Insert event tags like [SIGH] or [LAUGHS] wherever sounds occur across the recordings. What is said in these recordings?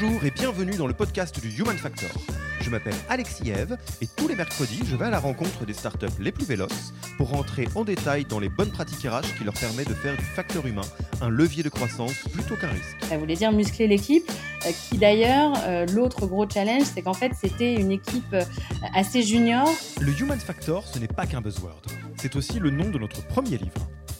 Bonjour et bienvenue dans le podcast du Human Factor. Je m'appelle Alexis Eve et tous les mercredis, je vais à la rencontre des startups les plus véloces pour rentrer en détail dans les bonnes pratiques RH qui leur permettent de faire du facteur humain un levier de croissance plutôt qu'un risque. Ça voulait dire muscler l'équipe, euh, qui d'ailleurs, euh, l'autre gros challenge, c'est qu'en fait, c'était une équipe euh, assez junior. Le Human Factor, ce n'est pas qu'un buzzword, c'est aussi le nom de notre premier livre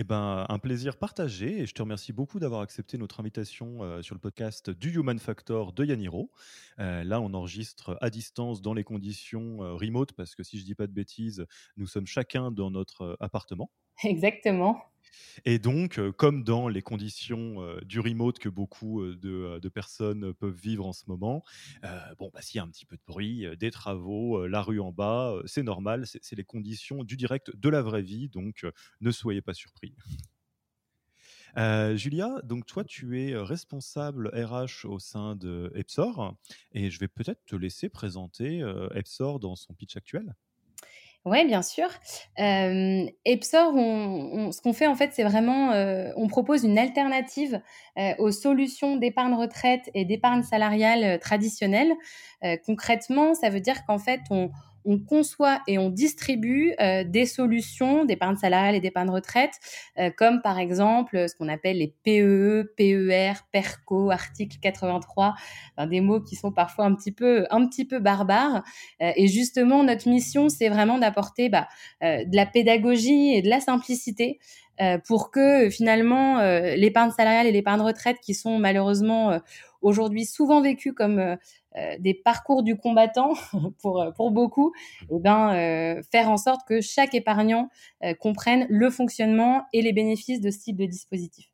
Eh ben, un plaisir partagé et je te remercie beaucoup d'avoir accepté notre invitation euh, sur le podcast du Human Factor de Yaniro. Euh, là, on enregistre à distance dans les conditions euh, remote parce que si je dis pas de bêtises, nous sommes chacun dans notre appartement. [LAUGHS] Exactement. Et donc, comme dans les conditions du remote que beaucoup de, personnes peuvent vivre en ce moment, bon, bah, s'il y a un petit peu de bruit, des travaux, la rue en bas, c'est normal, c'est les conditions du direct de la vraie vie, donc ne soyez pas surpris. Julia, donc toi, tu es responsable RH au sein de Epsor, et je vais peut-être te laisser présenter Epsor dans son pitch actuel. Oui, bien sûr. Euh, Epsor, ce qu'on fait en fait, c'est vraiment, on propose une alternative aux solutions d'épargne retraite et d'épargne salariale traditionnelles. concrètement, ça veut dire qu'en fait, on, on conçoit et on distribue euh, des solutions d'épargne salariale et d'épargne retraite, euh, comme par exemple ce qu'on appelle les PEE, PER, PERCO, article 83, des mots qui sont parfois un petit peu, un petit peu barbares. Euh, et justement, notre mission, c'est vraiment d'apporter bah, de la pédagogie et de la simplicité pour que finalement l'épargne salariale et l'épargne retraite, qui sont malheureusement aujourd'hui souvent vécues comme euh, des parcours du combattant [LAUGHS] pour, euh, pour beaucoup, eh ben, euh, faire en sorte que chaque épargnant comprenne le fonctionnement et les bénéfices de ce type de dispositif.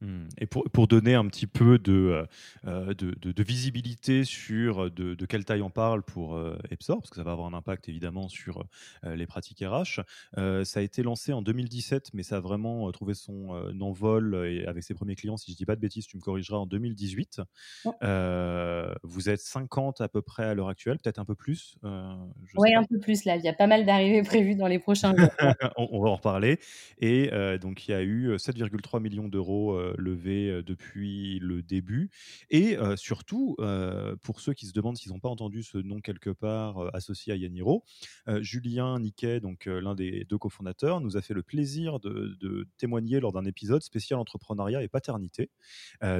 Mmh. Et pour, pour, donner un petit peu de, euh, de, de, visibilité sur de, quelle taille on parle pour euh, Epsor, parce que ça va avoir un impact évidemment sur euh, les pratiques RH, ça a été lancé en 2017, mais ça a vraiment trouvé son envol et avec ses premiers clients, si je ne dis pas de bêtises, tu me corrigeras, en 2018. vous êtes 50 à peu près à l'heure actuelle, peut-être un peu plus Oui, un peu plus là, il y a pas mal d'arrivées prévues dans les prochains jours. [LAUGHS] on, on, va en reparler. Et donc il y a eu 7,3 millions d'euros euh, levé euh, depuis le début. Et euh, surtout, pour ceux qui se demandent s'ils n'ont pas entendu ce nom quelque part associé à Yaniro, Julien Niquet, donc l'un des deux cofondateurs, nous a fait le plaisir de, témoigner lors d'un épisode spécial entrepreneuriat et paternité.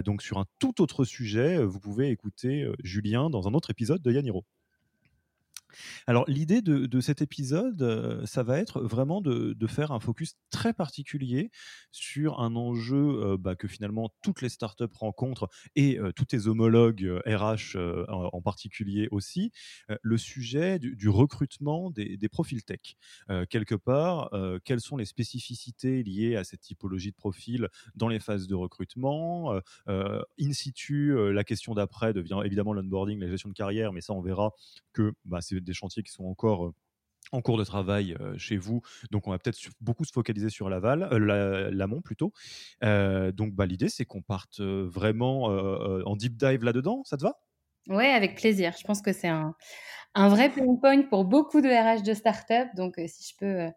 donc sur un tout autre sujet, vous pouvez écouter Julien dans un autre épisode de Yaniro. Alors l'idée de, cet épisode, euh, ça va être vraiment de, faire un focus très particulier sur un enjeu euh, bah, que finalement toutes les startups rencontrent et euh, tous tes homologues RH en, particulier aussi, le sujet du, recrutement des, profils tech. quelque part, quelles sont les spécificités liées à cette typologie de profil dans les phases de recrutement In situ, la question d'après devient évidemment l'onboarding, la gestion de carrière, mais ça on verra que bah, c'est des chantiers qui sont encore en cours de travail chez vous. Donc, on va peut-être beaucoup se focaliser sur l'aval, l'amont plutôt. donc, bah, l'idée, c'est qu'on parte vraiment en deep dive là-dedans. Ça te va? Oui, avec plaisir. Je pense que c'est un, un vrai point pour beaucoup de RH de start-up. Donc, si je peux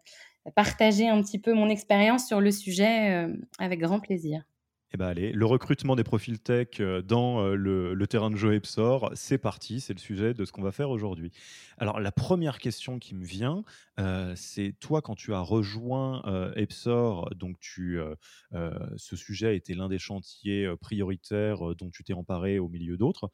partager un petit peu mon expérience sur le sujet, avec grand plaisir. Eh ben allez, le recrutement des profils tech euh, dans euh, le, terrain de jeu Epsor, c'est parti, c'est le sujet de ce qu'on va faire aujourd'hui. Alors la première question qui me vient, euh, c'est toi quand tu as rejoint Epsor, donc ce sujet a été l'un des chantiers prioritaires dont tu t'es emparé au milieu d'autres.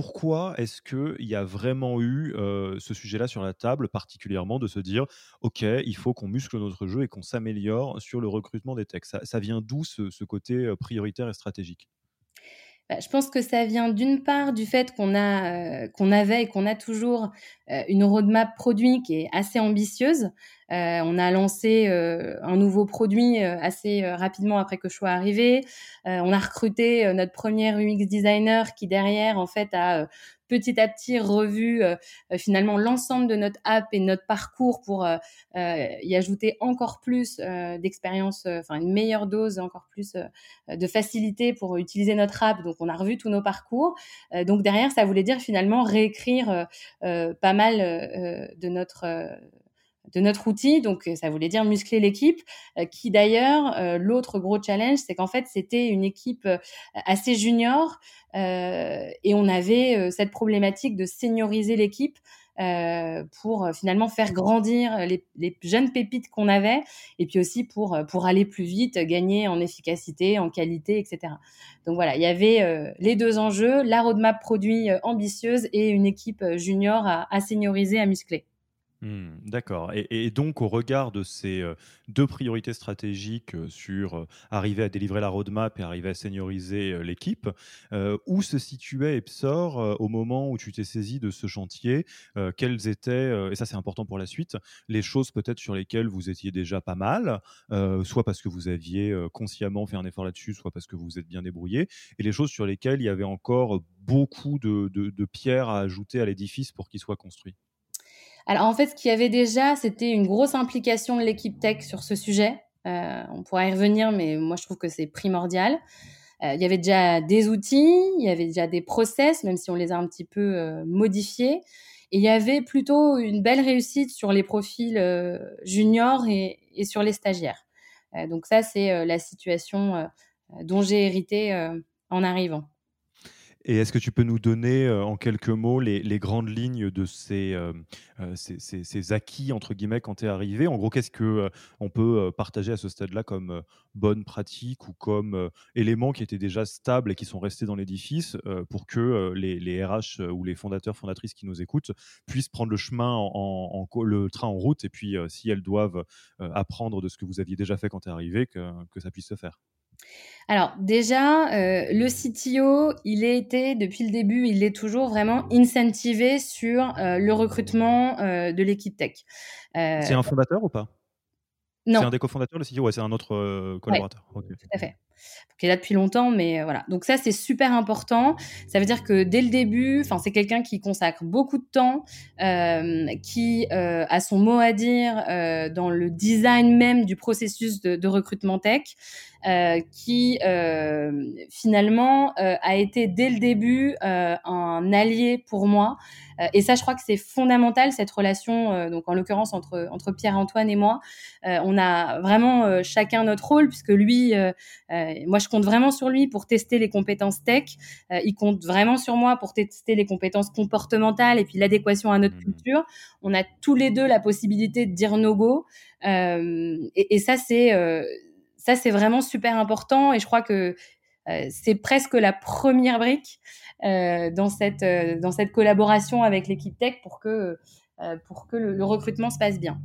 Pourquoi est-ce qu'il y a vraiment eu ce sujet-là sur la table, particulièrement de se dire, OK, il faut qu'on muscle notre jeu et qu'on s'améliore sur le recrutement des techs ça, vient d'où ce, côté prioritaire et stratégique? Bah, je pense que ça vient d'une part du fait qu'on a, qu'on avait et qu'on a toujours, une roadmap produit qui est assez ambitieuse. Heu, on a lancé, heu, un nouveau produit, heu, assez, heu, rapidement après que je sois arrivée. Heu, on a recruté, notre 1er UX designer qui derrière en fait a, petit à petit revu, heu, finalement l'ensemble de notre app et notre parcours pour, heu, y ajouter encore plus, d'expérience, enfin une meilleure dose, encore plus, de facilité pour utiliser notre app. Donc, on a revu tous nos parcours. Euh, donc, derrière, ça voulait dire finalement réécrire euh, euh, pas mal euh, de notre euh, de notre outil. Donc, ça voulait dire muscler l'équipe, euh, qui d'ailleurs, euh, l'autre gros challenge, c'est qu'en fait, c'était une équipe euh, assez junior euh, et on avait euh, cette problématique de senioriser l'équipe euh, pour euh, finalement faire grandir les, jeunes pépites qu'on avait et puis aussi pour, euh, pour aller plus vite, gagner en efficacité, en qualité, etc. Donc voilà, il y avait euh, les deux enjeux, la roadmap produit euh, ambitieuse et une équipe euh, junior à senioriser, à muscler. Hmm, D'accord. Et, donc, au regard de ces euh, deux priorités stratégiques euh, sur euh, arriver à délivrer la roadmap et arriver à senioriser l'équipe, où se situait Epsor au moment où tu t'es saisi de ce chantier Quelles étaient, et ça c'est important pour la suite, les choses peut-être sur lesquelles vous étiez déjà pas mal, soit parce que vous aviez consciemment fait un effort là-dessus, soit parce que vous vous êtes bien débrouillé, et les choses sur lesquelles il y avait encore beaucoup de- de pierres à ajouter à l'édifice pour qu'il soit construit Alors en fait, ce qu'il y avait déjà, c'était une grosse implication de l'équipe tech sur ce sujet. Euh, on pourra y revenir, mais moi je trouve que c'est primordial. Euh, il y avait déjà des outils, il y avait déjà des process, même si on les a un petit peu euh, modifiés. Et il y avait plutôt une belle réussite sur les profils juniors et, sur les stagiaires. Donc ça, c'est la situation dont j'ai hérité en arrivant. Et est-ce que tu peux nous donner euh, en quelques mots les, grandes lignes de ces, euh, euh, ces, ces- acquis, entre guillemets, quand tu es arrivé? En gros, qu'est-ce que euh, on peut partager à ce stade-là comme bonne pratique ou comme éléments qui étaient déjà stables et qui sont restés dans l'édifice pour que les, les RH ou les fondateurs, fondatrices qui nous écoutent puissent prendre le chemin, en, le train en route et puis si elles doivent apprendre de ce que vous aviez déjà fait quand tu es arrivé, que, que ça puisse se faire? Alors déjà, euh, le CTO, il a été depuis le début, il est toujours vraiment incentivé sur euh, le recrutement euh, de l'équipe tech. C'est un fondateur ou pas? C'est non, un des cofondateurs, le CEO Ouais, c'est un autre ouais, collaborateur. Tout à fait. Qui est là depuis longtemps, mais euh, voilà. Donc ça, c'est super important. Ça veut dire que dès le début, c'est quelqu'un qui consacre beaucoup de temps, euh, qui euh, a son mot à dire dans le design même du processus de, de recrutement tech, qui finalement a été dès le début un allié pour moi. Et ça, je crois que c'est fondamental cette relation, donc en l'occurrence entre entre Pierre-Antoine et moi. On a vraiment chacun notre rôle puisque lui moi, je compte vraiment sur lui pour tester les compétences tech. Euh, il compte vraiment sur moi pour tester les compétences comportementales et puis l'adéquation à notre Mhm. culture. On a tous les deux la possibilité de dire no go. Euh, et, et ça, c'est euh, ça, c'est vraiment super important. Et je crois que euh, c'est presque la première brique euh, dans cette euh, dans cette collaboration avec l'équipe tech pour que euh, pour que le, le recrutement se passe bien.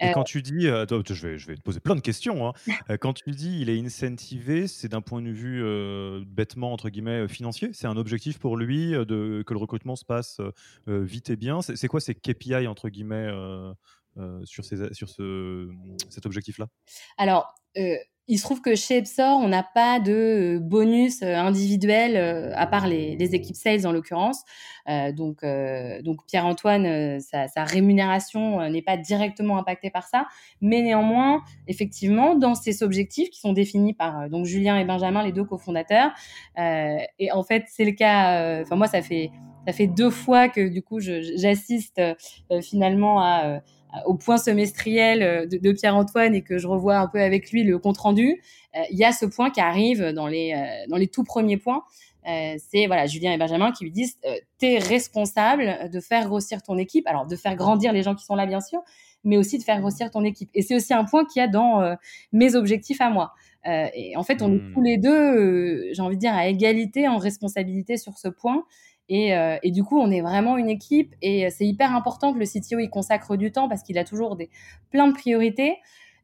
Et Euh, quand tu dis, euh, attends, je vais, je vais te poser plein de questions. hein. [LAUGHS] Euh, quand tu dis il est incentivé, c'est d'un point de vue euh, bêtement entre guillemets euh, financier? C'est un objectif pour lui euh, de que le recrutement se passe euh, euh, vite et bien? C'est quoi ces KPI entre guillemets euh, euh, sur ces, sur ce, cet objectif-là? Alors, euh, il se trouve que chez Epsor, on n'a pas de euh, bonus euh, individuel, euh, à part les, équipes sales en l'occurrence. Donc, donc Pierre-Antoine, sa, sa rémunération n'est pas directement impactée par ça. Mais néanmoins, effectivement, dans ces objectifs qui sont définis par donc Julien et Benjamin, les deux cofondateurs, et en fait, c'est le cas. Enfin, moi, ça fait ça fait deux fois que du coup, j'assiste finalement à, au point semestriel de, Pierre-Antoine et que je revois un peu avec lui le compte rendu, il y a ce point qui arrive dans les dans les tout premiers points. c'est voilà Julien et Benjamin qui lui disent tu es responsable de faire grossir ton équipe alors de faire grandir les gens qui sont là bien sûr mais aussi de faire grossir ton équipe et c'est aussi un point qu'il y a dans mes objectifs à moi euh, et en fait, on est tous mmh. les deux, euh, j'ai envie de dire, à égalité en responsabilité sur ce point. Et, euh, et, du coup, on est vraiment une équipe et c'est hyper important que le CTO y consacre du temps parce qu'il a toujours des, plein de priorités.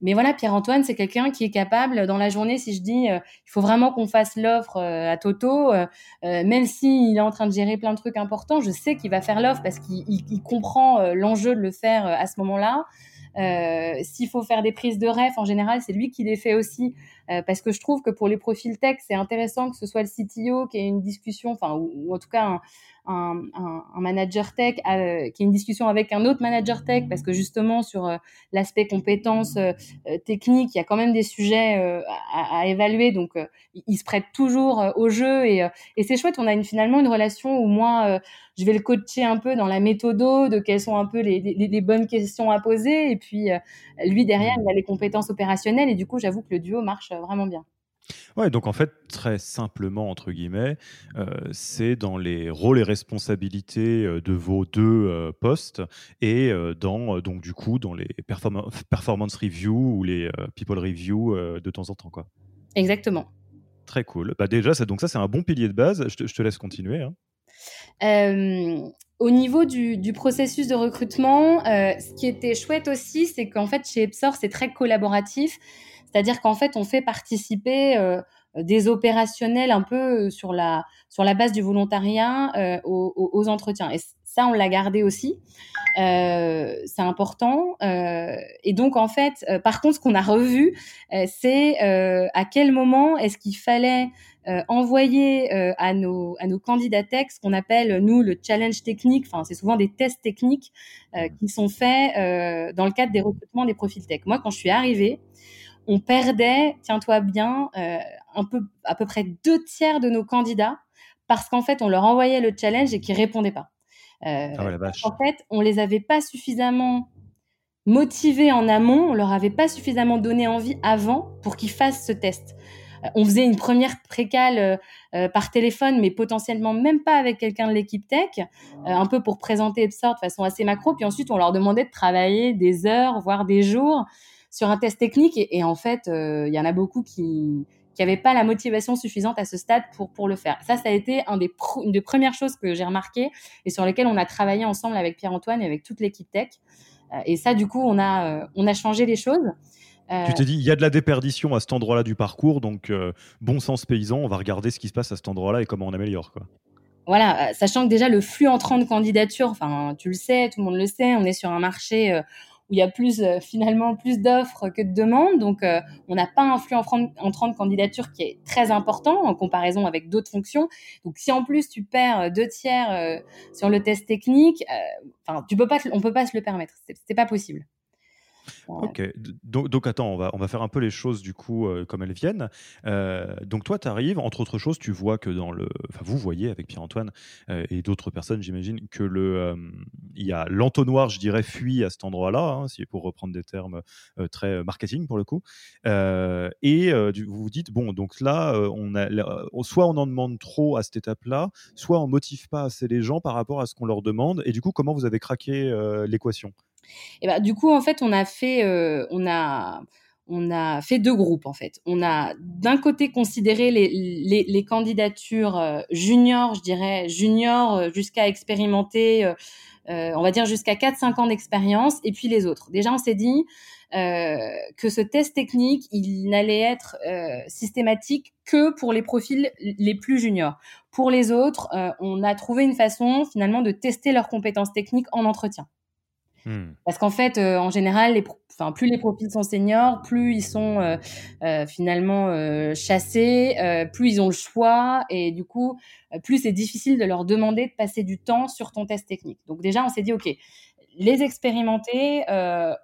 Mais voilà, Pierre-Antoine, c'est quelqu'un qui est capable, dans la journée, si je dis, il faut vraiment qu'on fasse l'offre à Toto, même s'il est en train de gérer plein de trucs importants, je sais qu'il va faire l'offre parce qu'il comprend l'enjeu de le faire à ce moment-là. Euh, S'il faut faire des prises de ref, en général, c'est lui qui les fait aussi, euh, parce que je trouve que pour les profils tech, c'est intéressant que ce soit le CTO qui ait une discussion, enfin, ou, en tout cas un, un, un, manager tech euh, qui ait une discussion avec un autre manager tech, parce que justement sur euh, l'aspect compétences euh, techniques, il y a quand même des sujets à, à, évaluer, donc il se prête toujours au jeu et, et c'est chouette. On a une, finalement une relation où moi je vais le coacher un peu dans la méthode de quelles sont un peu les, les, les bonnes questions à poser. Et puis, lui, derrière, il a les compétences opérationnelles. Et du coup, j'avoue que le duo marche vraiment bien. Ouais, donc en fait, très simplement, entre guillemets, euh, c'est dans les rôles et responsabilités euh, de vos deux euh, postes et dans, donc du coup, dans les performance review ou les people review de temps en temps. Quoi. Exactement. Très cool. Bah déjà, ça, donc ça, c'est un bon pilier de base. Je te, laisse continuer. Hein. au niveau du, du, processus de recrutement, ce qui était chouette aussi, c'est qu'en fait, chez Epsor, c'est très collaboratif. C'est-à-dire qu'en fait, on fait participer euh, des opérationnels un peu euh, sur la, sur la base du volontariat euh, aux, entretiens. Et ça, on l'a gardé aussi. c'est important. et donc, en fait, par contre, ce qu'on a revu, c'est à quel moment est-ce qu'il fallait envoyer à nos à nos candidats ce qu'on appelle nous le challenge technique. Enfin, c'est souvent des tests techniques qui sont faits dans le cadre des recrutements des profils tech. Moi, quand je suis arrivée, on perdait, tiens-toi bien, euh, un peu, à peu près deux tiers de nos candidats parce qu'en fait, on leur envoyait le challenge et qu'ils répondaient pas. Euh, ah en fait, on les avait pas suffisamment motivés en amont, on leur avait pas suffisamment donné envie avant pour qu'ils fassent ce test. Euh, on faisait une première précale par téléphone, mais potentiellement même pas avec quelqu'un de l'équipe tech, un peu pour présenter Epsort de façon assez macro. Puis ensuite, on leur demandait de travailler des heures, voire des jours sur un test technique. Et, en fait, euh, il y en a beaucoup qui n'avaient pas la motivation suffisante à ce stade pour, pour le faire. Ça, ça a été un des une des premières choses que j'ai remarqué et sur lesquelles on a travaillé ensemble avec Pierre-Antoine et avec toute l'équipe tech. Euh, et ça, du coup, on a, euh, on a changé les choses. Tu t'es dit, il y a de la déperdition à cet endroit-là du parcours, donc bon sens paysan, on va regarder ce qui se passe à cet endroit-là et comment on améliore. Quoi. Voilà, sachant que déjà le flux entrant de candidatures, enfin tu le sais, tout le monde le sait, on est sur un marché où il y a plus euh, finalement plus d'offres que de demandes. Donc, euh, on n'a pas un flux entrant de candidature qui est très important en comparaison avec d'autres fonctions. Donc, si en plus tu perds euh, deux tiers sur le test technique, enfin, tu peux pas, on peut pas se le permettre. C'est pas possible. Ok, donc, attends, on va, on va faire un peu les choses du coup euh, comme elles viennent. Euh, donc toi, tu arrives, entre autres choses, tu vois que dans le... Enfin, vous voyez avec Pierre-Antoine euh, et d'autres personnes, j'imagine, que y a l'entonnoir, je dirais, fuit à cet endroit-là, hein, si pour reprendre des termes très marketing pour le coup. et vous vous dites, bon, donc là, on a, soit on en demande trop à cette étape-là, soit on motive pas assez les gens par rapport à ce qu'on leur demande. Et du coup, comment vous avez craqué l'équation? Et bah, du coup, en fait, on a fait, euh, on a, on a fait deux groupes en fait. On a d'un côté considéré les, les, candidatures euh, juniors, je dirais juniors euh, jusqu'à expérimenter, on va dire jusqu'à 4-5 ans d'expérience, et puis les autres. Déjà, on s'est dit que ce test technique, il n'allait être systématique que pour les profils les plus juniors. Pour les autres, on a trouvé une façon finalement de tester leurs compétences techniques en entretien. Hmm. Parce qu'en fait, euh, en général, enfin, plus les profils sont seniors, plus ils sont euh, euh, finalement chassés, plus ils ont le choix, et du coup, plus c'est difficile de leur demander de passer du temps sur ton test technique. Donc déjà, on s'est dit, OK, les expérimenter,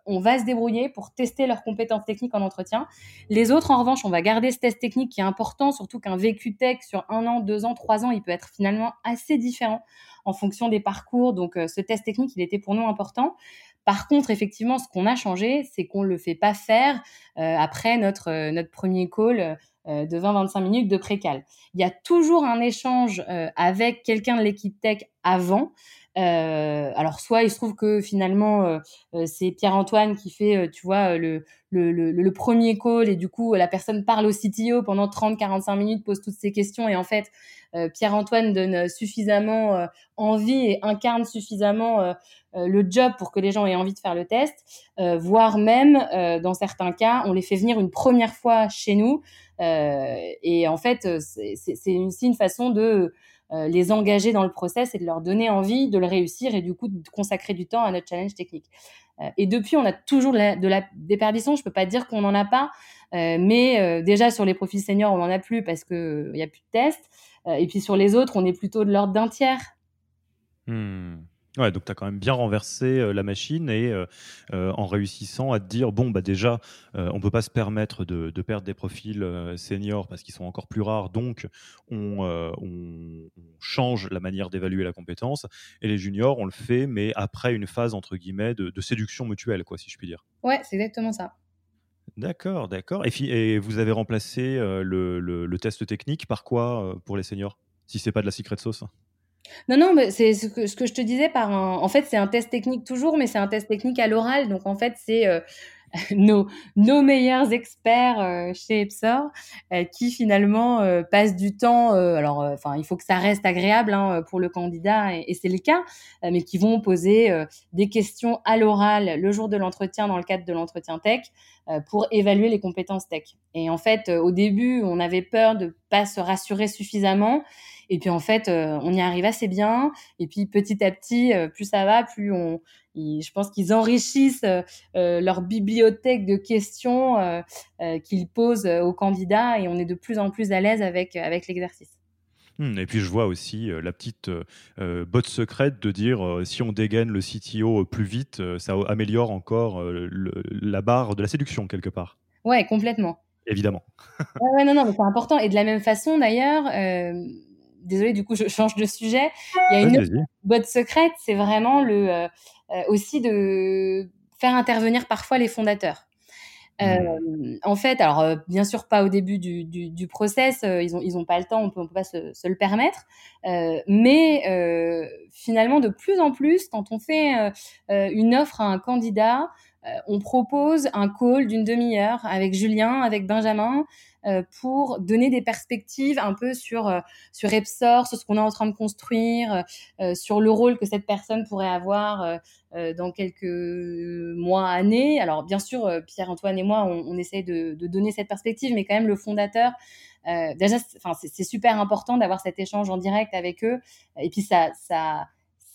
on va se débrouiller pour tester leurs compétences techniques en entretien. Les autres, en revanche, on va garder ce test technique qui est important, surtout qu'un vécu tech sur un an, deux ans, trois ans, il peut être finalement assez différent en fonction des parcours. Donc, euh, ce test technique, il était pour nous important. Par contre, effectivement, ce qu'on a changé, c'est qu'on le fait pas faire après notre notre premier call de 20-25 minutes de précal. Il y a toujours un échange avec quelqu'un de l'équipe tech avant euh, alors soit il se trouve que finalement euh, euh, c'est Pierre-Antoine qui fait, tu vois, le, le, le, premier call et du coup la personne parle au CTO pendant 30-45 minutes, pose toutes ces questions et en fait Pierre-Antoine donne suffisamment envie et incarne suffisamment le job pour que les gens aient envie de faire le test, voire même dans certains cas on les fait venir une première fois chez nous. Et en fait c'est aussi une façon de euh, les engager dans le process et de leur donner envie de le réussir et du coup de consacrer du temps à notre challenge technique. Euh, et depuis, on a toujours de la, de la déperdition. Je peux pas dire qu'on n'en a pas, euh, mais déjà sur les profils seniors, on en a plus parce que il y a plus de tests. et puis sur les autres, on est plutôt de l'ordre d'un tiers. Hmm. Ouais, donc tu as quand même bien renversé euh, la machine et euh, euh, en réussissant à te dire bon, bah déjà, on ne peut pas se permettre de, perdre des profils seniors parce qu'ils sont encore plus rares, donc on, change la manière d'évaluer la compétence. Et les juniors, on le fait, mais après une phase entre guillemets de, séduction mutuelle, quoi, si je puis dire. Ouais, c'est exactement ça. D'accord, d'accord. Et, et, vous avez remplacé le, le, test technique par quoi pour les seniors Si c'est pas de la secret sauce? Non, non, mais c'est ce que, je te disais par un... En fait, c'est un test technique toujours, mais c'est un test technique à l'oral. Donc, en fait, c'est euh, [LAUGHS] nos, nos meilleurs experts euh, chez Epsor euh, qui finalement passent du temps. alors, enfin, il faut que ça reste agréable hein, pour le candidat, et, et c'est le cas, mais qui vont poser des questions à l'oral le jour de l'entretien dans le cadre de l'entretien tech pour évaluer les compétences tech. Et en fait, au début, on avait peur de pas se rassurer suffisamment. Et puis en fait, euh, on y arrive assez bien. Et puis petit à petit, euh, plus ça va, plus on, je pense qu'ils enrichissent euh, leur bibliothèque de questions qu'ils posent aux candidats et on est de plus en plus à l'aise avec, avec l'exercice. Hmm, et puis je vois aussi la petite botte secrète de dire si on dégaine le CTO plus vite, ça améliore encore la barre de la séduction quelque part. Ouais, complètement. Évidemment. ouais, non, non, mais c'est important. Et de la même façon d'ailleurs, désolée, du coup, je change de sujet. Il y a une botte secrète, c'est vraiment le euh, euh, aussi de faire intervenir parfois les fondateurs. Mmh. Euh, en fait, alors bien sûr pas au début du, du, du process, ils ont ils ont pas le temps, on peut on peut pas se, se le permettre. mais finalement, de plus en plus, quand on fait une offre à un candidat, on propose un call d'une demi-heure avec Julien, avec Benjamin, pour donner des perspectives un peu sur euh, sur Epsor, sur ce qu'on est en train de construire, euh, sur le rôle que cette personne pourrait avoir dans quelques mois, années. Alors bien sûr, Pierre-Antoine et moi, on, on essaye de, donner cette perspective, mais quand même le fondateur. déjà, enfin, c'est super important d'avoir cet échange en direct avec eux. Et puis ça, ça,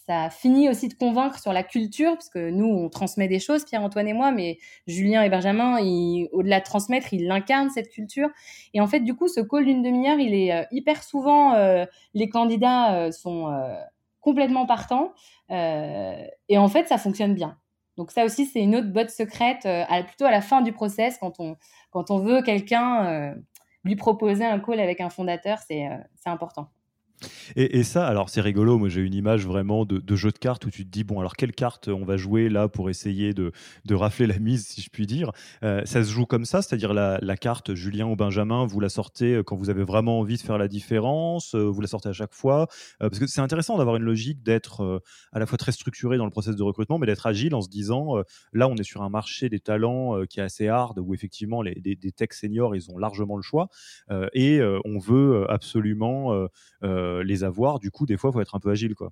ça finit aussi de convaincre sur la culture, parce que nous, on transmet des choses, Pierre-Antoine et moi, mais Julien et Benjamin, au-delà de transmettre, ils incarnent cette culture. Et en fait, du coup, ce call d'une demi-heure, il est euh, hyper souvent, euh, les candidats euh, sont complètement partants, et en fait, ça fonctionne bien. Donc ça aussi, c'est une autre botte secrète, plutôt à la fin du process, quand on veut quelqu'un lui proposer un call avec un fondateur, c'est important. Et, ça, alors c'est rigolo, moi j'ai une image vraiment de, jeu de cartes où tu te dis, bon, alors quelle carte on va jouer là pour essayer de, rafler la mise, si je puis dire. Euh, ça se joue comme ça, c'est-à-dire la, carte Julien ou Benjamin, vous la sortez quand vous avez vraiment envie de faire la différence, euh, vous la sortez à chaque fois. Euh, parce que c'est intéressant d'avoir une logique d'être à la fois très structuré dans le process de recrutement, mais d'être agile en se disant, là on est sur un marché des talents qui est assez hard, où effectivement les, des, des seniors, ils ont largement le choix, et on veut absolument euh, les avoir. Du coup, des fois, il faut être un peu agile. quoi.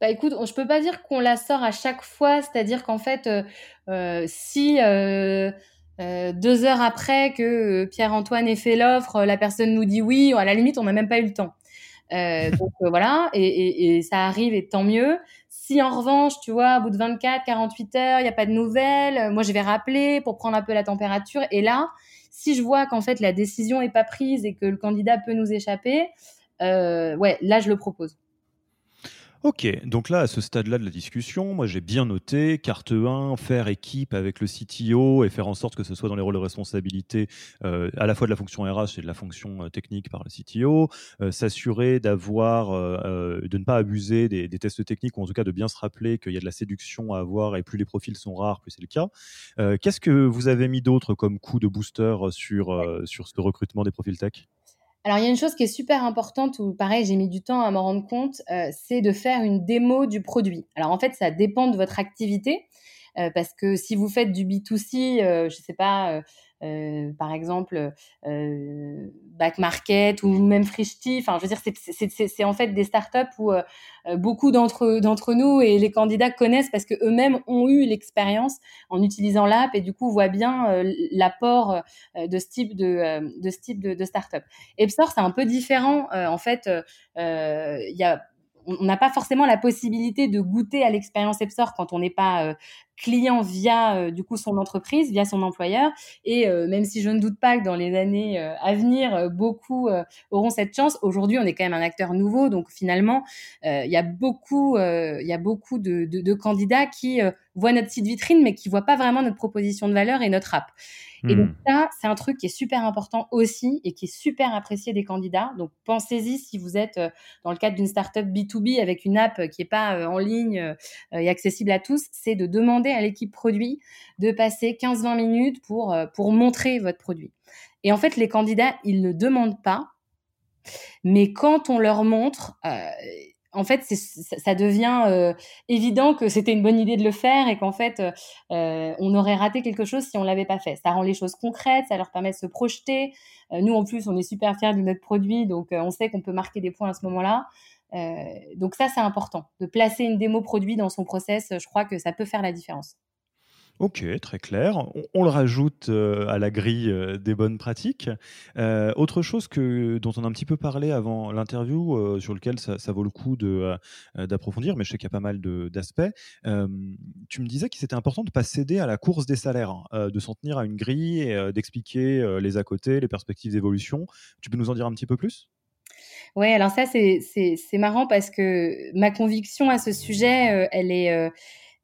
Bah écoute, je peux pas dire qu'on la sort à chaque fois, c'est-à-dire qu'en fait, euh, euh, si euh, deux heures après que Pierre-Antoine ait fait l'offre, la personne nous dit oui, à la limite, on n'a même pas eu le temps. [LAUGHS] donc voilà, et, et, ça arrive et tant mieux. Si en revanche, tu vois, au bout de 24, 48 heures, il n'y a pas de nouvelles, moi je vais rappeler pour prendre un peu la température. Et là, si je vois qu'en fait la décision n'est pas prise et que le candidat peut nous échapper, ouais, là je le propose. Ok, donc là, à ce stade-là de la discussion, moi j'ai bien noté carte 1, faire équipe avec le CTO et faire en sorte que ce soit dans les rôles de responsabilité euh, à la fois de la fonction RH et de la fonction euh, technique par le CTO, euh, s'assurer d'avoir, de ne pas abuser des, tests techniques ou en tout cas de bien se rappeler qu'il y a de la séduction à avoir et plus les profils sont rares, plus c'est le cas. Qu'est-ce que vous avez mis d'autre comme coup de booster sur, sur ce recrutement des profils tech? Alors, il y a une chose qui est super importante où, pareil, j'ai mis du temps à m'en rendre compte, euh, c'est de faire une démo du produit. Alors, en fait, ça dépend de votre activité. Euh, parce que si vous faites du B2C, euh, je ne sais pas, par exemple euh, Back Market ou même Frishti. Enfin, je veux dire, c'est en fait des startups où euh, beaucoup d'entre nous et les candidats connaissent parce que eux-mêmes ont eu l'expérience en utilisant l'app et du coup voient bien l'apport de ce type de de ce type de, startup. Epsor, c'est un peu différent. en fait, il y a on n'a pas forcément la possibilité de goûter à l'expérience Epsor quand on n'est pas euh, client via euh, du coup son entreprise, via son employeur. Et euh, même si je ne doute pas que dans les années à venir, beaucoup auront cette chance. Aujourd'hui, on est quand même un acteur nouveau, donc finalement, il y a beaucoup, il y a beaucoup de, de, de candidats qui voient notre site vitrine, mais qui voient pas vraiment notre proposition de valeur et notre app. Et donc hmm. ça, c'est un truc qui est super important aussi et qui est super apprécié des candidats. Donc pensez-y si vous êtes euh, dans le cadre d'une startup B2B avec une app qui n'est pas euh, en ligne euh, et accessible à tous, c'est de demander à l'équipe produit de passer 15-20 minutes pour, pour montrer votre produit. Et en fait, les candidats, ils ne demandent pas, mais quand on leur montre, en fait, ça devient euh, évident que c'était une bonne idée de le faire et qu'en fait, euh, euh, on aurait raté quelque chose si on l'avait pas fait. Ça rend les choses concrètes, ça leur permet de se projeter. nous, en plus, on est super fiers de notre produit, donc on sait qu'on peut marquer des points à ce moment-là. donc ça, c'est important. De placer une démo produit dans son process, je crois que ça peut faire la différence. Ok, très clair. On, le rajoute euh, à la grille euh, des bonnes pratiques. Euh, autre chose que, dont on a un petit peu parlé avant l'interview, sur lequel ça, vaut le coup d'approfondir, mais je sais qu'il y a pas mal d'aspects. tu me disais qu'il c'était important de ne pas céder à la course des salaires, hein, de s'en tenir à une grille d'expliquer les à côté, les perspectives d'évolution. Tu peux nous en dire un petit peu plus? Ouais, alors ça, c'est marrant parce que ma conviction à ce sujet, elle est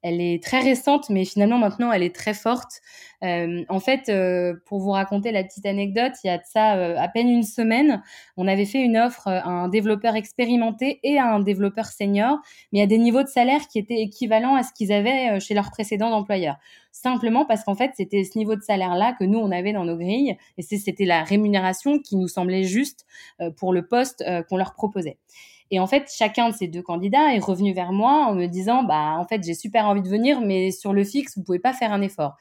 elle est très récente, mais finalement maintenant elle est très forte. Euh, en fait, euh, pour vous raconter la petite anecdote, il y a de ça euh, à peine une semaine, on avait fait une offre à un développeur expérimenté et à un développeur senior, mais à des niveaux de salaire qui étaient équivalents à ce qu'ils avaient chez leur précédent employeur. Simplement parce qu'en fait, c'était ce niveau de salaire-là que nous, on avait dans nos grilles, et c'était la rémunération qui nous semblait juste pour le poste qu'on leur proposait. Et en fait, chacun de ces deux candidats est revenu vers moi en me disant, bah, en fait, j'ai super envie de venir, mais sur le fixe, vous pouvez pas faire un effort.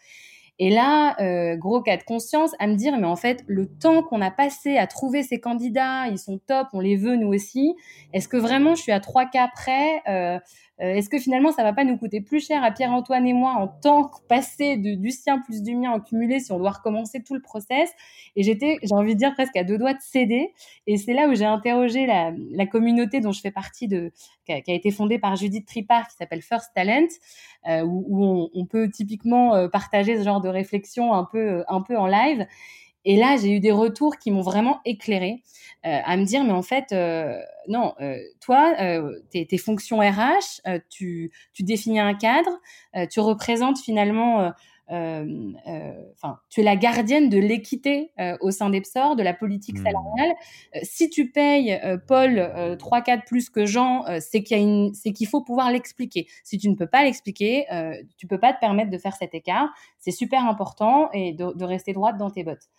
Et là, euh, gros cas de conscience, à me dire, mais en fait, le temps qu'on a passé à trouver ces candidats, ils sont top, on les veut nous aussi. Est-ce que vraiment je suis à trois cas près euh, est-ce que finalement, ça va pas nous coûter plus cher à Pierre-Antoine et moi en temps passé de, du sien plus du mien en cumulé si on doit recommencer tout le process? Et j'étais, j'ai envie de dire, presque à deux doigts de céder. Et c'est là où j'ai interrogé la, communauté dont je fais partie, de, qui, a, été fondée par Judith Tripart, qui s'appelle First Talent, euh, où, où on, on, peut typiquement euh, partager ce genre de réflexion un peu, un peu en live. Et là, j'ai eu des retours qui m'ont vraiment éclairé euh, à me dire, mais en fait, euh, non, euh, toi, tes, tes, fonctions RH, tu, tu, définis un cadre, tu représentes finalement, enfin, tu es la gardienne de l'équité au sein d'Epsor, de la politique mmh. salariale. si tu payes Paul 3 4 plus que Jean, c'est qu'il faut pouvoir l'expliquer. Si tu ne peux pas l'expliquer, tu peux pas te permettre de faire cet écart. C'est super important et de, de rester droite dans tes bottes.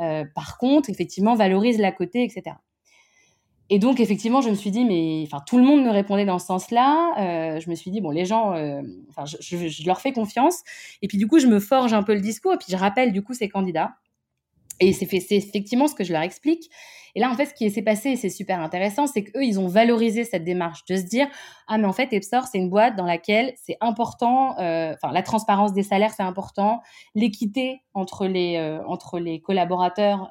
Euh, par contre, effectivement, valorise la côté, etc. Et donc, effectivement, je me suis dit, mais tout le monde me répondait dans ce sens-là. Euh, je me suis dit, bon, les gens, euh, je, leur fais confiance. Et puis, du coup, je me forge un peu le discours. Et puis, je rappelle, du coup, ces candidats. Et c'est effectivement ce que je leur explique. Et là, en fait, ce qui s'est passé, et c'est super intéressant, c'est qu'eux, ils ont valorisé cette démarche de se dire, ah, mais en fait, Epsor, c'est une boîte dans laquelle c'est important, euh, enfin, la transparence des salaires, c'est important, l'équité entre les, entre les collaborateurs,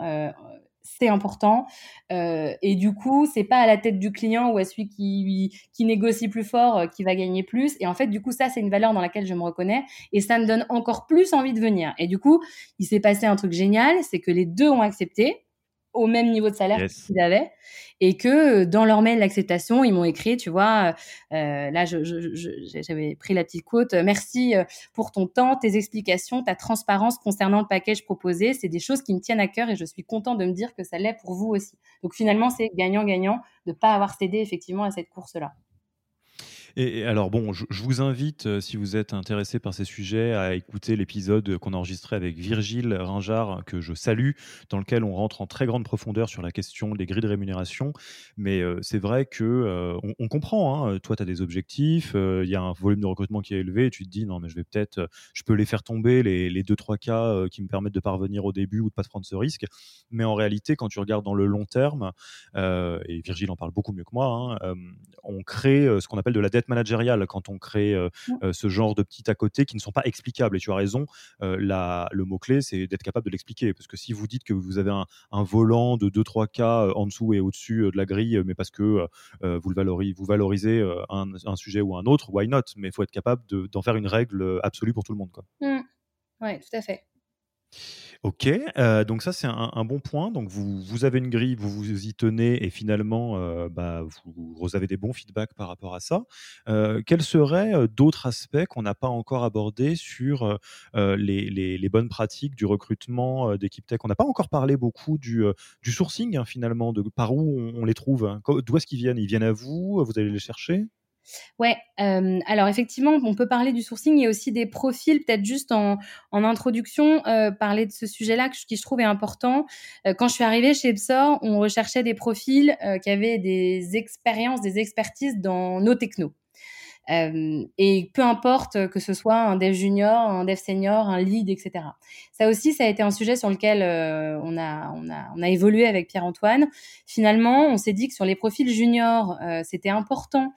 c'est important. Euh, et du coup, c'est pas à la tête du client ou à celui qui, qui négocie plus fort euh, qui va gagner plus. Et en fait, du coup, ça, c'est une valeur dans laquelle je me reconnais et ça me donne encore plus envie de venir. Et du coup, il s'est passé un truc génial, c'est que les deux ont accepté au même niveau de salaire qu'ils avaient et que euh, dans leur mail d'acceptation, ils m'ont écrit, tu vois, euh, euh là, j'avais pris la petite quote, merci pour ton temps, tes explications, ta transparence concernant le package proposé. C'est des choses qui me tiennent à cœur et je suis content de me dire que ça l'est pour vous aussi. Donc finalement, c'est gagnant-gagnant de ne pas avoir cédé effectivement à cette course-là. Et, alors bon, je, vous invite, euh, si vous êtes intéressé par ces sujets, à écouter l'épisode qu'on a enregistré avec Virgile Ringard, que je salue, dans lequel on rentre en très grande profondeur sur la question des grilles de rémunération. Mais euh, c'est vrai que euh, on, comprend, hein, toi tu as des objectifs, il y a un volume de recrutement qui est élevé, et tu te dis non mais je vais peut-être, je peux les faire tomber, les, les deux, trois cas qui me permettent de parvenir au début ou de pas prendre ce risque. Mais en réalité, quand tu regardes dans le long terme, et Virgile en parle beaucoup mieux que moi, hein, on crée ce qu'on appelle de la dette managériale quand on crée euh, euh, ce genre de petits à côté qui ne sont pas explicables. Et tu as raison, euh, la, le mot-clé, c'est d'être capable de l'expliquer. Parce que si vous dites que vous avez un, volant de 2-3 cas en dessous et au-dessus de la grille, mais parce que vous, le valorisez, vous valorisez un, sujet ou un autre, why not? Mais il faut être capable d'en faire une règle absolue pour tout le monde. Quoi. Mmh. Oui, tout à fait. Ok, euh, donc ça c'est un, bon point. Donc vous, vous, avez une grille, vous vous y tenez et finalement euh, bah, vous, avez des bons feedbacks par rapport à ça. Euh, quels seraient d'autres aspects qu'on n'a pas encore abordés sur les, bonnes pratiques du recrutement d'équipe tech? On n'a pas encore parlé beaucoup du, sourcing hein, finalement, de par où on, on les trouve. Hein. D'où est-ce qu'ils viennent? Ils viennent à vous? Vous allez les chercher? Ouais, alors effectivement, on peut parler du sourcing et aussi des profils, peut-être juste en, introduction, parler de ce sujet-là qui je trouve est important. Quand je suis arrivée chez Epsor, on recherchait des profils qui avaient des expériences, des expertises dans nos technos. Et peu importe que ce soit un dev junior, un dev senior, un lead, etc. Ça aussi, ça a été un sujet sur lequel on, a, on, a, on a évolué avec Pierre-Antoine. Finalement, on s'est dit que sur les profils juniors, c'était important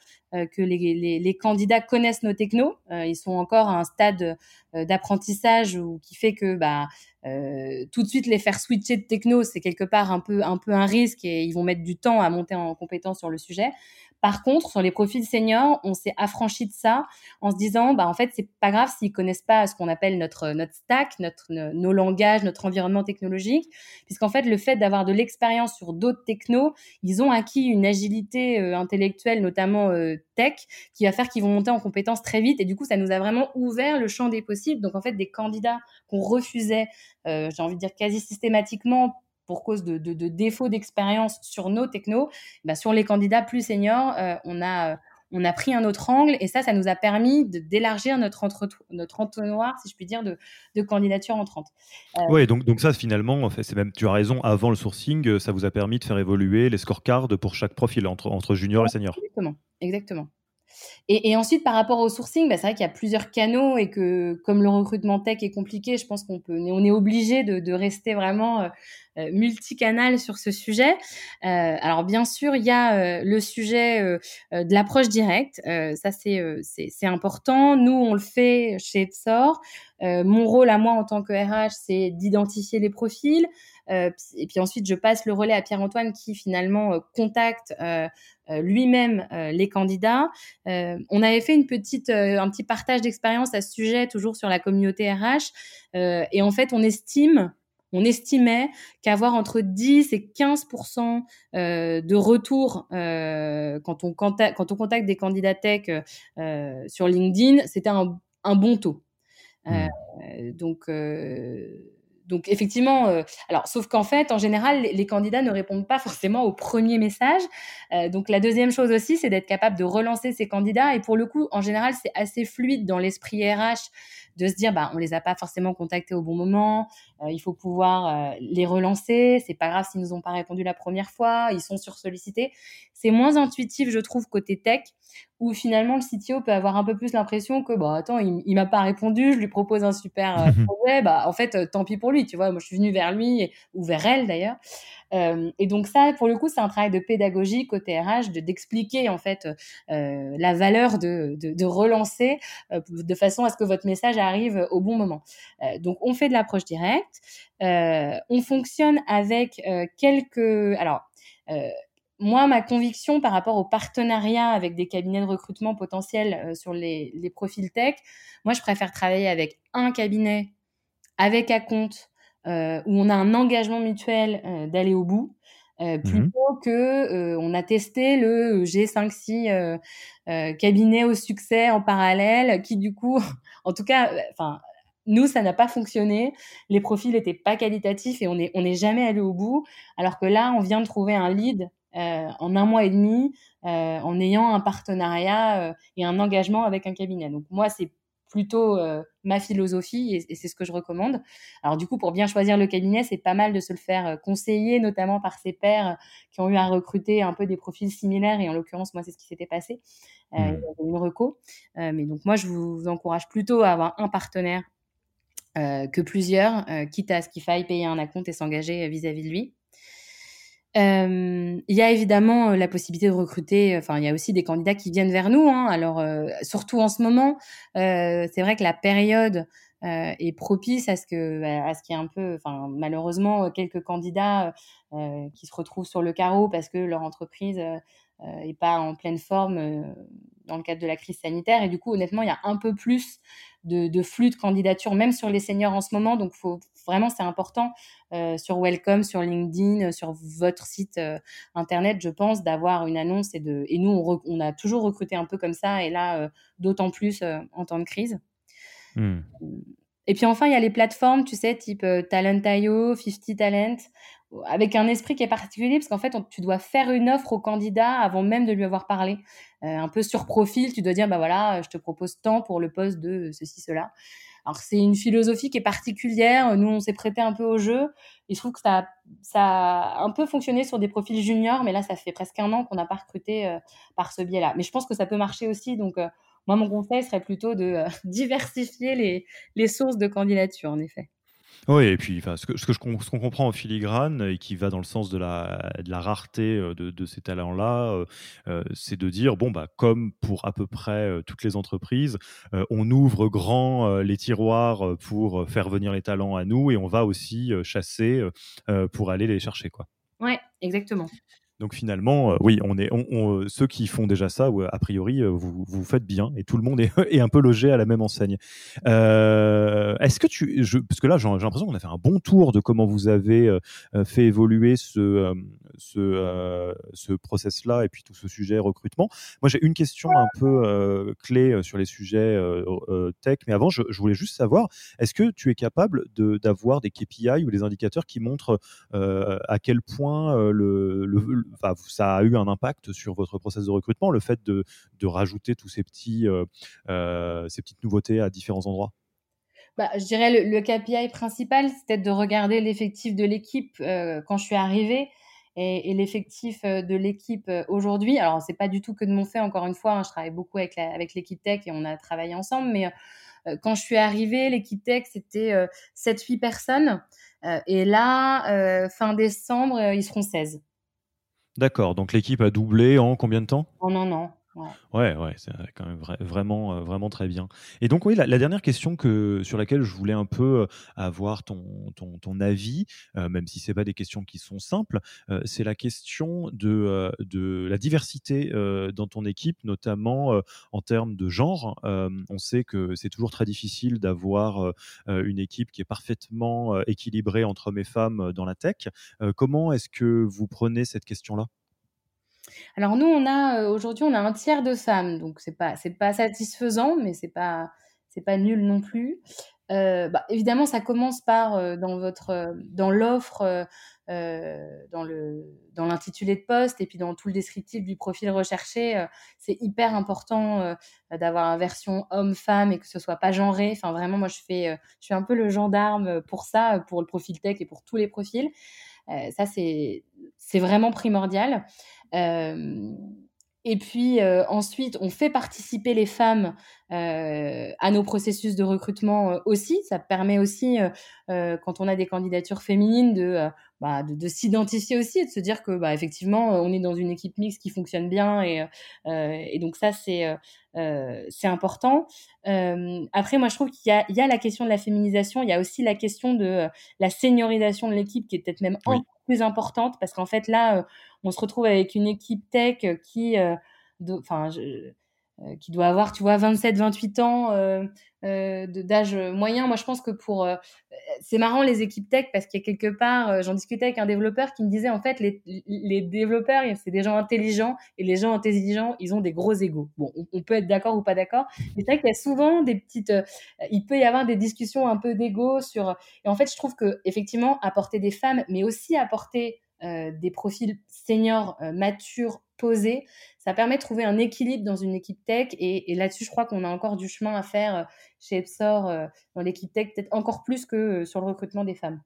que les, candidats connaissent nos technos. ils sont encore à un stade d'apprentissage qui fait que bah, tout de suite les faire switcher de techno, c'est quelque part un peu, un risque et ils vont mettre du temps à monter en compétence sur le sujet. Par contre, sur les profils seniors, on s'est affranchi de ça en se disant, bah, en fait, c'est pas grave s'ils connaissent pas ce qu'on appelle notre, stack, notre, nos langages, notre environnement technologique, puisqu'en fait, le fait d'avoir de l'expérience sur d'autres technos, ils ont acquis une agilité euh, intellectuelle, notamment euh, tech, qui va faire qu'ils vont monter en compétences très vite. Et du coup, ça nous a vraiment ouvert le champ des possibles. Donc, en fait, des candidats qu'on refusait, euh, j'ai envie de dire quasi systématiquement pour cause de, de, défaut d'expérience sur nos technos, bah sur les candidats plus seniors, euh, on a euh, on a pris un autre angle et ça, ça nous a permis d'élargir notre, notre entonnoir, si je puis dire, de, de candidatures entrantes. Euh, oui, donc, donc ça, finalement, en fait, c'est même, tu as raison, avant le sourcing, ça vous a permis de faire évoluer les scorecards pour chaque profil, entre, entre junior et senior. Exactement, exactement. Et, ensuite, par rapport au sourcing, bah, c'est vrai qu'il y a plusieurs canaux et que comme le recrutement tech est compliqué, je pense qu'on peut, on est obligé de, rester vraiment euh, multicanal sur ce sujet. Euh, alors bien sûr, il y a le sujet de l'approche directe. ça, c'est c'est important. Nous, on le fait chez Epsor. mon rôle à moi en tant que RH, c'est d'identifier les profils. et puis ensuite, je passe le relais à Pierre-Antoine qui finalement contacte euh, lui-même euh, les candidats. Euh, on avait fait une petite, un petit partage d'expérience à ce sujet, toujours sur la communauté RH. et en fait, on estime on estimait qu'avoir entre 10 et 15% de retour quand, on contacte, quand on contacte des candidats tech sur LinkedIn, c'était un, un, bon taux. Mmh. donc, donc effectivement, euh, alors sauf qu'en fait, en général, les, candidats ne répondent pas forcément au premier message. Euh, donc la deuxième chose aussi, c'est d'être capable de relancer ces candidats. Et pour le coup, en général, c'est assez fluide dans l'esprit RH de se dire, bah, on les a pas forcément contactés au bon moment. Euh, il faut pouvoir les relancer. C'est pas grave s'ils nous ont pas répondu la première fois. Ils sont sursollicités. C'est moins intuitif, je trouve, côté tech où finalement le CTO peut avoir un peu plus l'impression que bah attends il, il m'a pas répondu je lui propose un super [LAUGHS] projet bah en fait tant pis pour lui tu vois. Moi je suis venue vers lui ou vers elle d'ailleurs. Et donc ça, pour le coup, c'est un travail de pédagogie côté RH, de d'expliquer en fait la valeur de, de, relancer de façon à ce que votre message arrive au bon moment. donc on fait de l'approche directe, on fonctionne avec quelques alors moi, ma conviction par rapport au partenariat avec des cabinets de recrutement potentiels euh, sur les, profils tech, moi, je préfère travailler avec un cabinet, avec un compte, euh, où on a un engagement mutuel euh, d'aller au bout, mmh plutôt que on a testé le G5-6 cabinet au succès en parallèle, qui du coup, [LAUGHS] en tout cas, enfin nous, ça n'a pas fonctionné. Les profils n'étaient pas qualitatifs et on n'est on est jamais allé au bout. Alors que là, on vient de trouver un lead euh, en un mois et demi euh, en ayant un partenariat euh, et un engagement avec un cabinet. Donc moi, c'est plutôt ma philosophie et, c'est ce que je recommande. Alors du coup, pour bien choisir le cabinet, c'est pas mal de se le faire conseiller, notamment par ses pairs qui ont eu à recruter un peu des profils similaires. Et en l'occurrence, moi, c'est ce qui s'était passé. Euh, mmh. Il y une reco. mais donc moi, je vous encourage plutôt à avoir un partenaire que plusieurs, quitte à ce qu'il faille payer un acompte et s'engager vis-à-vis de lui. Euh, il y a évidemment euh, la possibilité de recruter. Enfin, il y a aussi des candidats qui viennent vers nous. Hein. Alors, euh, surtout en ce moment, c'est vrai que la période est propice à ce que, à ce qu'il y ait un peu, enfin, malheureusement, quelques candidats qui se retrouvent sur le carreau parce que leur entreprise est pas en pleine forme dans le cadre de la crise sanitaire. Et du coup, honnêtement, il y a un peu plus de, flux de candidatures, même sur les seniors en ce moment. Donc, faut, vraiment, c'est important euh, sur Welcome, sur LinkedIn, sur votre site euh, internet, je pense, d'avoir une annonce. Et, de, et nous, on, a toujours recruté un peu comme ça, et là, euh, d'autant plus en temps de crise. Hmm. Et puis enfin, il y a les plateformes, tu sais, type Talent.io, 50 Talent, avec un esprit qui est particulier, parce qu'en fait, tu dois faire une offre au candidat avant même de lui avoir parlé. Euh, un peu sur profil, tu dois dire, bah voilà, je te propose tant pour le poste de ceci, cela. Alors c'est une philosophie qui est particulière. Nous, on s'est prêté un peu au jeu. Il se trouve que ça, a un peu fonctionné sur des profils juniors, mais là, ça fait presque un an qu'on n'a pas recruté euh, par ce biais-là. Mais je pense que ça peut marcher aussi. Donc, euh, moi, mon conseil serait plutôt de [LAUGHS] diversifier les, les sources de candidature, en effet. Oui, et puis ce que, qu'on comprend en filigrane et qui va dans le sens de la, de la rareté euh, de, de ces talents-là, euh, euh, c'est de dire bon bah comme pour à peu près toutes les entreprises, on ouvre grand les tiroirs pour faire venir les talents à nous et on va aussi chasser pour aller les chercher quoi. Ouais, exactement. Donc finalement, euh, oui, on est, on, ceux qui font déjà ça, a priori, euh, vous, vous faites bien et tout le monde [LAUGHS] est, un peu logé à la même enseigne. Euh, est-ce que tu, parce que là, j'ai l'impression qu'on a fait un bon tour de comment vous avez fait évoluer ce, ce, ce process-là et puis tout ce sujet recrutement. Moi, j'ai une question un peu clé sur les sujets tech, mais avant, je, voulais juste savoir, est-ce que tu es capable d'avoir des KPI ou des indicateurs qui montrent à quel point le ça a eu un impact sur votre process de recrutement, le fait de, rajouter tous ces, petits, euh, euh, ces petites nouveautés à différents endroits? Bah, je dirais le, KPI principal, c'était de regarder l'effectif de l'équipe euh, quand je suis arrivée et, l'effectif de l'équipe aujourd'hui. Alors, c'est pas du tout que de mon fait, encore une fois, hein, je travaille beaucoup avec, avec l'équipe tech et on a travaillé ensemble, mais quand je suis arrivée, l'équipe tech, c'était 7-8 personnes. et là, fin décembre, ils seront 16. D'accord, donc l'équipe a doublé en combien de temps? En un an. Ouais, ouais, c'est quand même vraiment, euh, vraiment très bien. Et donc, oui, la, dernière question que, sur laquelle je voulais un peu euh, avoir ton, ton, avis, euh, même si c'est pas des questions qui sont simples, c'est la question de, de la diversité dans ton équipe, notamment en termes de genre. on sait que c'est toujours très difficile d'avoir une équipe qui est parfaitement équilibrée entre hommes et femmes dans la tech. comment est-ce que vous prenez cette question-là? Alors nous, on a euh, aujourd'hui, on a un tiers de femmes, donc c'est pas c'est pas satisfaisant, mais c'est pas c'est pas nul non plus. Euh, bah, évidemment, ça commence par euh, dans votre dans l'offre, dans le dans l'intitulé de poste et puis dans tout le descriptif du profil recherché. c'est hyper important d'avoir une version homme-femme et que ce soit pas genré. Enfin, vraiment, moi, je fais je suis un peu le gendarme pour ça, pour le profil tech et pour tous les profils. Ça, c'est vraiment primordial. Euh, et puis ensuite, on fait participer les femmes à nos processus de recrutement aussi. Ça permet aussi, quand on a des candidatures féminines, de, bah, de, s'identifier aussi et de se dire que bah, effectivement, on est dans une équipe mixte qui fonctionne bien. Et, et donc ça, c'est c'est important. après, moi, je trouve qu'il y, y, a la question de la féminisation. Il y a aussi la question de la seniorisation de l'équipe qui est peut-être même encore plus importante parce qu'en fait, là, on se retrouve avec une équipe tech qui, euh, enfin, euh, qui doit avoir, tu vois, 27, 28 ans euh, d'âge moyen. Moi, je pense que pour. c'est marrant les équipes tech parce qu'il y a quelque part, j'en discutais avec un développeur qui me disait en fait, les, développeurs, c'est des gens intelligents et les gens intelligents, ils ont des gros égaux. Bon, on, peut être d'accord ou pas d'accord, mais c'est vrai qu'il y a souvent des petites. il peut y avoir des discussions un peu d'ego sur. Et en fait, je trouve que effectivement, apporter des femmes, mais aussi apporter euh, des profils seniors, euh, matures, posés. Ça permet de trouver un équilibre dans une équipe tech. Et, là-dessus, je crois qu'on a encore du chemin à faire euh, chez Epsor dans l'équipe tech, peut-être encore plus que sur le recrutement des femmes.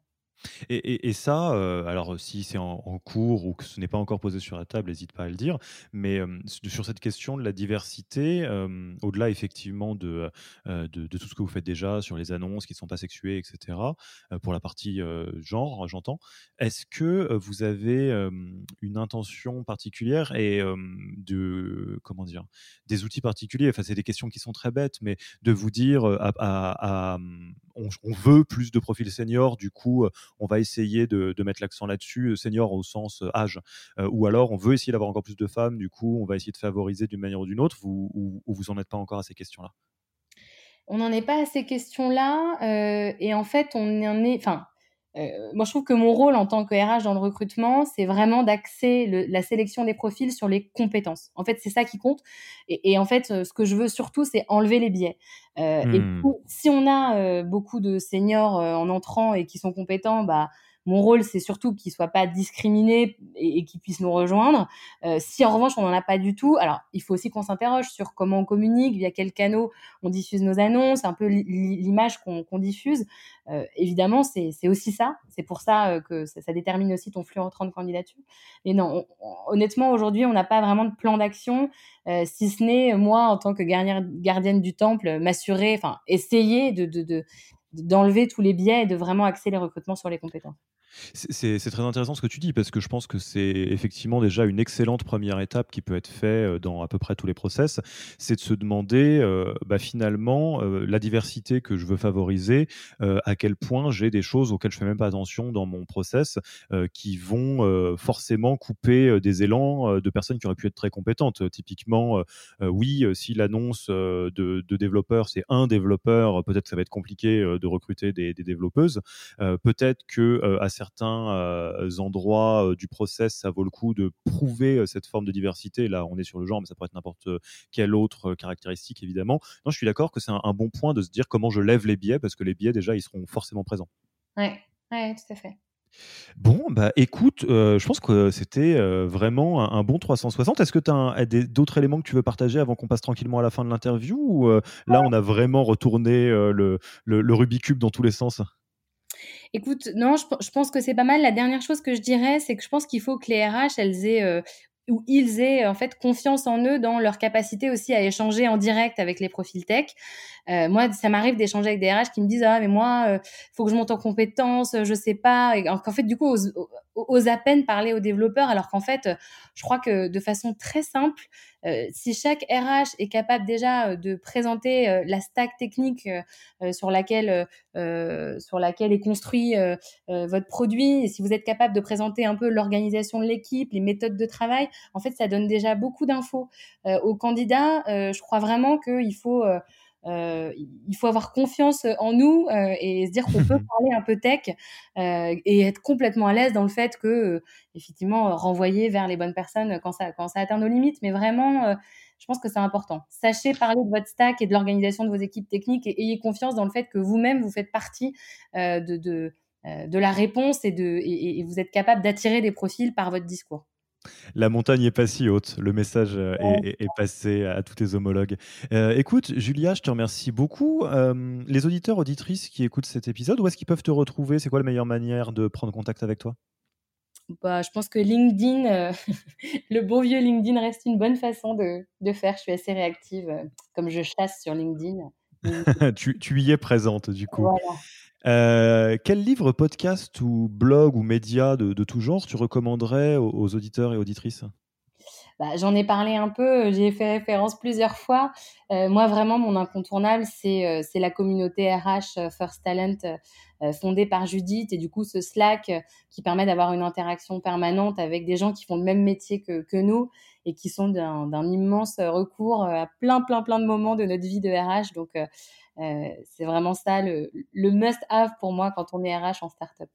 Et, ça, euh, alors si c'est en, cours ou que ce n'est pas encore posé sur la table, n'hésite pas à le dire, mais euh, sur cette question de la diversité, euh, au-delà effectivement de, tout ce que vous faites déjà sur les annonces qui ne sont pas sexuées, etc., pour la partie genre, j'entends, est-ce que vous avez une intention particulière et de, comment dire, des outils particuliers, enfin c'est des questions qui sont très bêtes, mais de vous dire, on, veut plus de profils seniors, du coup, on va essayer de, mettre l'accent là-dessus, euh, senior au sens euh, âge, euh, ou alors on veut essayer d'avoir encore plus de femmes, du coup on va essayer de favoriser d'une manière ou d'une autre, vous, ou, vous n'en êtes pas encore à ces questions-là? On n'en est pas à ces questions-là, et en fait on en est, enfin, moi, je trouve que mon rôle en tant que RH dans le recrutement, c'est vraiment d'axer la sélection des profils sur les compétences. En fait, c'est ça qui compte. Et, en fait, euh, ce que je veux surtout, c'est enlever les biais. Euh, et hmm. si on a beaucoup de seniors en entrant et qui sont compétents, bah, mon rôle, c'est surtout qu'ils ne soient pas discriminés et, qu'ils puissent nous rejoindre. Euh, si en revanche, on n'en a pas du tout, alors il faut aussi qu'on s'interroge sur comment on communique, via quels canaux on diffuse nos annonces, un peu l'image qu'on diffuse. Euh, évidemment, c'est aussi ça. C'est pour ça euh, que ça, détermine aussi ton flux entrant de candidature. Mais non, honnêtement, aujourd'hui, on n'a pas vraiment de plan d'action, si ce n'est moi, en tant que gardienne, du temple, m'assurer, enfin, essayer de d'enlever tous les biais et de vraiment axer les recrutements sur les compétences. C'est très intéressant ce que tu dis parce que je pense que c'est effectivement déjà une excellente première étape qui peut être faite euh, dans à peu près tous les process. C'est de se demander euh, bah, finalement euh, la diversité que je veux favoriser, à quel point j'ai des choses auxquelles je fais même pas attention dans mon process qui vont forcément couper des élans de personnes qui auraient pu être très compétentes. Typiquement, oui, si l'annonce de, développeurs c'est un développeur, peut-être ça va être compliqué de recruter des, développeuses. peut-être que certains euh, endroits euh, du process, ça vaut le coup de prouver euh, cette forme de diversité. Là, on est sur le genre, mais ça pourrait être n'importe quelle autre caractéristique, évidemment. Non, je suis d'accord que c'est un, bon point de se dire comment je lève les biais, parce que les biais, déjà, ils seront forcément présents. Oui, ouais, tout à fait. Bon, bah écoute, je pense que c'était vraiment un, bon 360. Est-ce que tu as d'autres éléments que tu veux partager avant qu'on passe tranquillement à la fin de l'interview Ou là, on a vraiment retourné le, le, le Rubik's dans tous les sens? Écoute, non, je, pense que c'est pas mal. La dernière chose que je dirais, c'est que je pense qu'il faut que les RH, elles aient euh, ou ils aient en fait confiance en eux dans leur capacité aussi à échanger en direct avec les profils tech. Euh, moi, ça m'arrive d'échanger avec des RH qui me disent ah mais moi, euh, faut que je monte en compétences, je sais pas. Et en fait, du coup, ose, à peine parler aux développeurs, alors qu'en fait, je crois que de façon très simple, euh, si chaque RH est capable déjà de présenter la stack technique sur laquelle sur laquelle est construit votre produit, et si vous êtes capable de présenter un peu l'organisation de l'équipe, les méthodes de travail, en fait, ça donne déjà beaucoup d'infos aux candidats. je crois vraiment qu'il faut euh, il faut avoir confiance en nous euh, et se dire qu'on peut [LAUGHS] parler un peu tech euh, et être complètement à l'aise dans le fait que, effectivement, renvoyer vers les bonnes personnes quand ça, quand ça atteint nos limites. Mais vraiment, je pense que c'est important. Sachez parler de votre stack et de l'organisation de vos équipes techniques et ayez confiance dans le fait que vous-même, vous faites partie de, de, de, la réponse et, de, et vous êtes capable d'attirer des profils par votre discours. La montagne n'est pas si haute. Le message euh, est, passé à tous tes homologues. Euh, écoute, Julia, je te remercie beaucoup. Euh, les auditeurs, auditrices qui écoutent cet épisode, où est-ce qu'ils peuvent te retrouver? C'est quoi la meilleure manière de prendre contact avec toi? Bah, je pense que LinkedIn, [LAUGHS] le beau vieux LinkedIn reste une bonne façon de, de faire. Je suis assez réactive, comme je chasse sur LinkedIn. [LAUGHS] tu, tu, y es présente, du coup. Voilà. Euh, quel livre, podcast ou blog ou média de, tout genre tu recommanderais aux, auditeurs et auditrices? Bah, J'en ai parlé un peu, j'y ai fait référence plusieurs fois. Euh, moi, vraiment, mon incontournable, c'est euh, la communauté RH First Talent fondée par Judith et du coup ce Slack qui permet d'avoir une interaction permanente avec des gens qui font le même métier que, que nous et qui sont d'un immense recours à plein, plein, plein de moments de notre vie de RH. Donc, euh, c'est vraiment ça le, must-have pour moi quand on est RH en startup.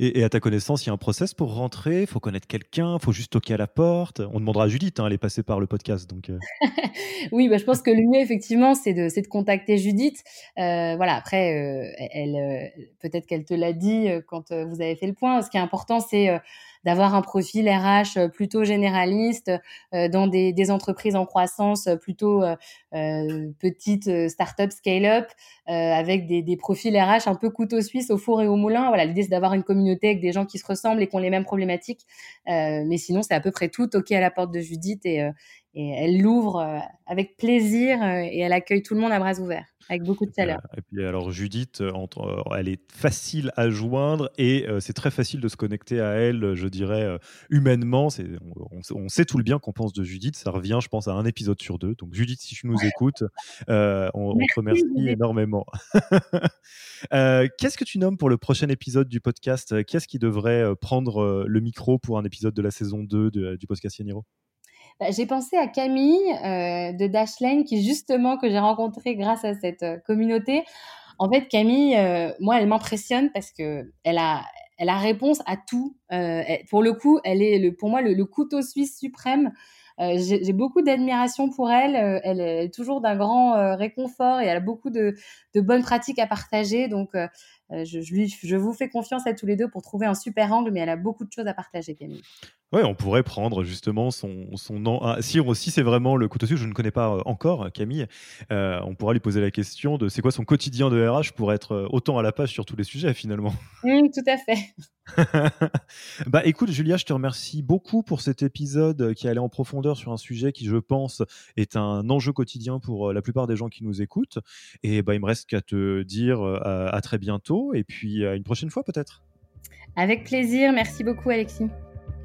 Et, et, à ta connaissance, il y a un process pour rentrer? Il faut connaître quelqu'un? Il faut juste toquer à la porte? On demandera à Judith, hein, elle est passée par le podcast. Donc, euh. [LAUGHS] oui, bah, je pense que le mieux, effectivement, c'est de, de, contacter Judith. Euh, voilà, après, elle, peut-être qu'elle te l'a dit quand vous avez fait le point. Ce qui est important, c'est d'avoir un profil RH euh, plutôt généraliste euh, dans des, des, entreprises en croissance euh, plutôt petites start-up, scale-up, avec des, des, profils RH un peu couteau suisse au four et au moulin. Voilà, l'idée c'est d'avoir une communauté avec des gens qui se ressemblent et qui ont les mêmes problématiques. mais sinon, c'est à peu près tout toqué à la porte de Judith et, et elle l'ouvre avec plaisir et elle accueille tout le monde à bras ouverts avec beaucoup de chaleur. Et puis alors Judith, euh, entre, euh, elle est facile à joindre et euh, c'est très facile de se connecter à elle, je dirais humainement. On, on, sait tout le bien qu'on pense de Judith. Ça revient, je pense, à un épisode sur deux. Donc Judith, si tu nous écoutes, on, on, te remercie énormément. [LAUGHS] Qu'est-ce que tu nommes pour le prochain épisode du podcast? Qu'est-ce qui devrait prendre le micro pour un épisode de la saison 2 du podcast Yaniro? Bah, j'ai pensé à Camille euh, de Dashlane, qui justement, que j'ai rencontrée grâce à cette euh, communauté. En fait, Camille, euh, moi, elle m'impressionne parce que elle a, elle a réponse à tout. pour le coup, elle est le, pour moi le, couteau suisse suprême. j'ai beaucoup d'admiration pour elle. elle est toujours d'un grand réconfort et elle a beaucoup de, bonnes pratiques à partager. Donc, je, lui, je vous fais confiance à tous les deux pour trouver un super angle, mais elle a beaucoup de choses à partager, Camille. Ouais, on pourrait prendre justement son, son nom. Ah, si, si c'est vraiment le couteau suisse, je ne connais pas euh, encore Camille, euh, on pourra lui poser la question de c'est quoi son quotidien de RH pour être euh, autant à la page sur tous les sujets finalement. Oui, [LAUGHS] tout à fait. [LAUGHS] bah écoute Julia, je te remercie beaucoup pour cet épisode qui allait en profondeur sur un sujet qui je pense est un enjeu quotidien pour la plupart des gens qui nous écoutent. Et bah il me reste qu'à te dire à, à très bientôt et puis à une prochaine fois peut-être. Avec plaisir, merci beaucoup Alexis.